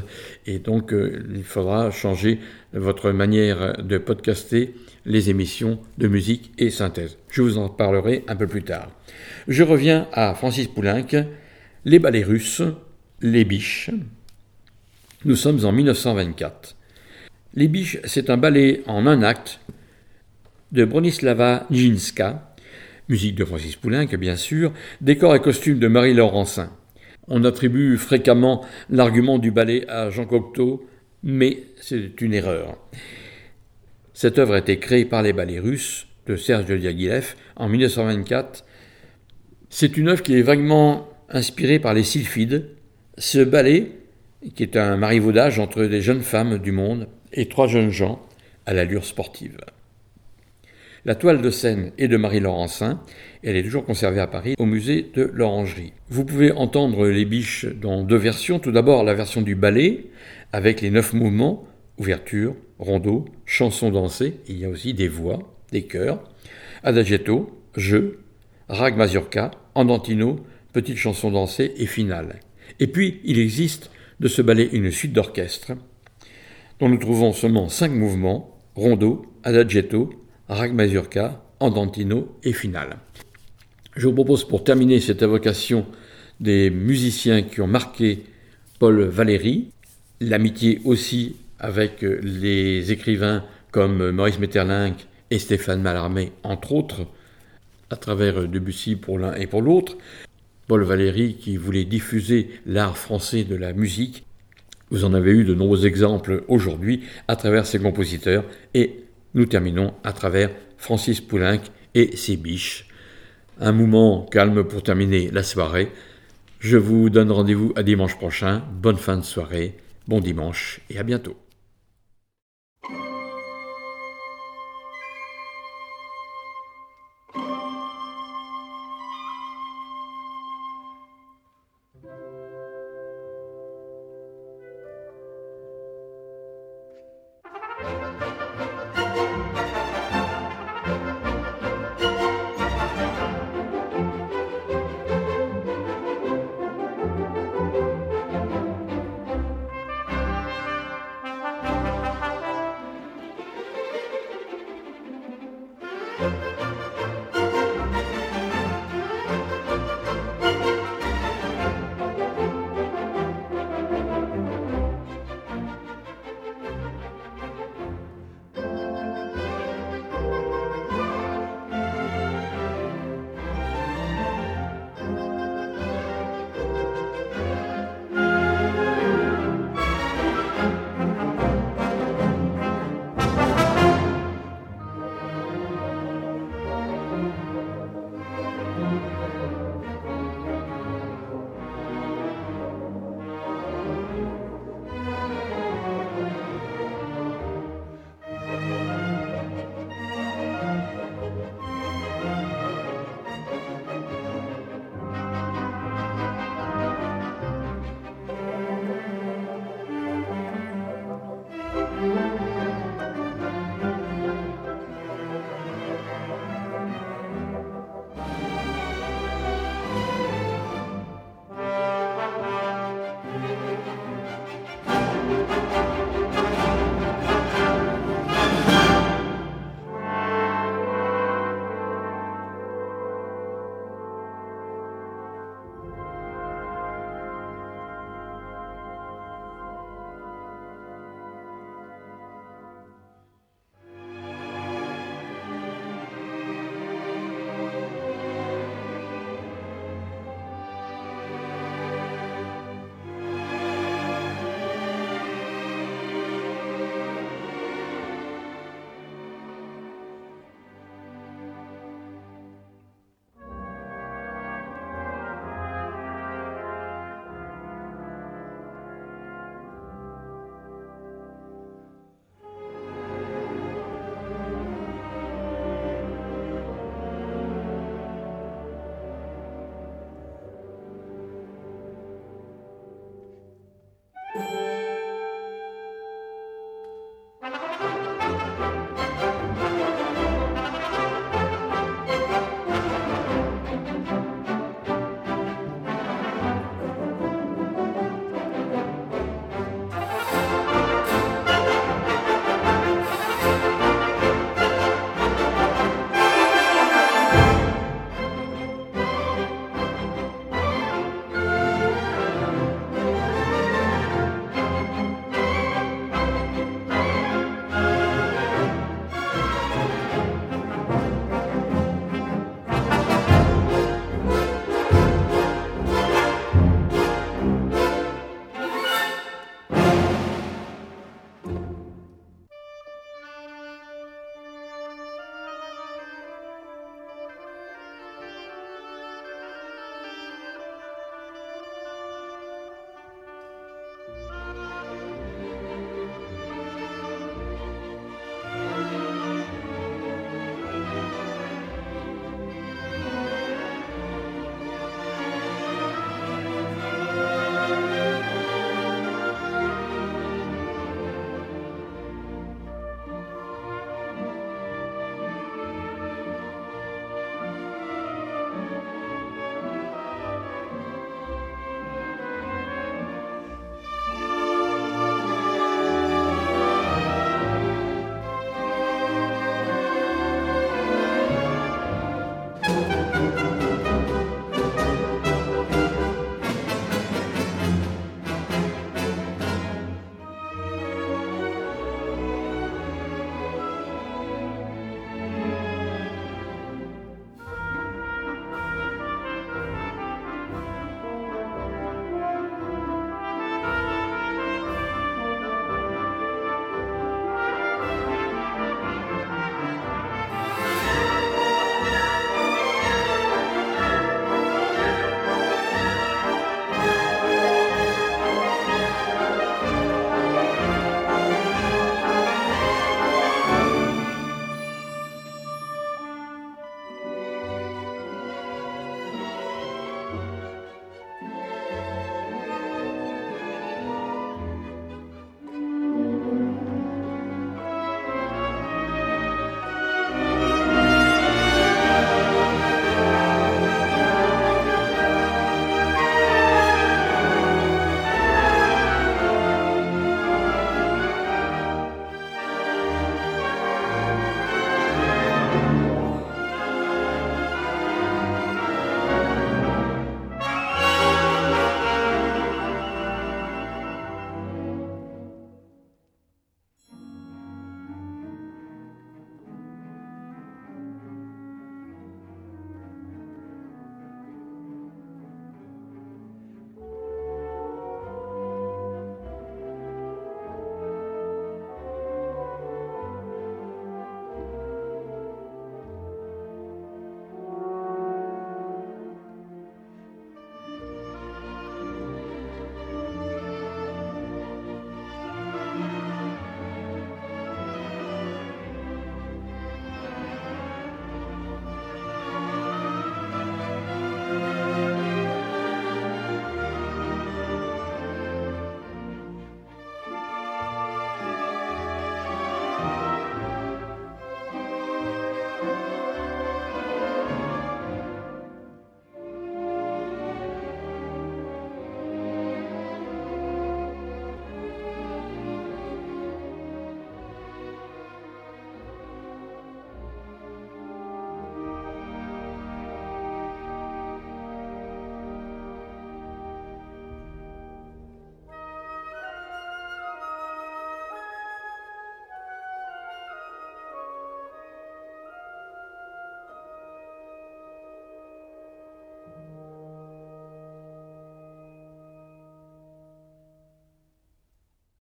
et donc euh, il faudra changer votre manière de podcaster les émissions de musique et synthèse. Je vous en parlerai un peu plus tard. Je reviens à Francis Poulenc, les ballets russes, les biches. Nous sommes en 1924. Les biches, c'est un ballet en un acte de Bronislava Nijinska, musique de Francis Poulenc bien sûr, décor et costume de Marie Laurencin. On attribue fréquemment l'argument du ballet à Jean Cocteau, mais c'est une erreur. Cette œuvre a été créée par les ballets russes de Serge Diaghilev en 1924. C'est une œuvre qui est vaguement inspirée par les sylphides. Ce ballet, qui est un marivaudage entre des jeunes femmes du monde et trois jeunes gens à l'allure sportive. La toile de scène est de Marie Laurencin, elle est toujours conservée à Paris au musée de l'Orangerie. Vous pouvez entendre les biches dans deux versions. Tout d'abord la version du ballet, avec les neuf mouvements, ouverture, rondeau, chanson dansée, il y a aussi des voix, des chœurs, adagietto, jeu, rag mazurka, andantino, petite chanson dansée et finale. Et puis, il existe de ce ballet une suite d'orchestre, dont nous trouvons seulement cinq mouvements, rondeau, adagietto, rag mazurka, andantino et finale. Je vous propose pour terminer cette évocation des musiciens qui ont marqué Paul Valéry, l'amitié aussi avec euh, les écrivains comme Maurice Maeterlinck et Stéphane Mallarmé, entre autres, à travers Debussy pour l'un et pour l'autre. Paul Valéry qui voulait diffuser l'art français de la musique. Vous en avez eu de nombreux exemples aujourd'hui à travers ses compositeurs et nous terminons à travers Francis Poulenc et ses biches. Un moment calme pour terminer la soirée. Je vous donne rendez-vous à dimanche prochain. Bonne fin de soirée, bon dimanche et à bientôt.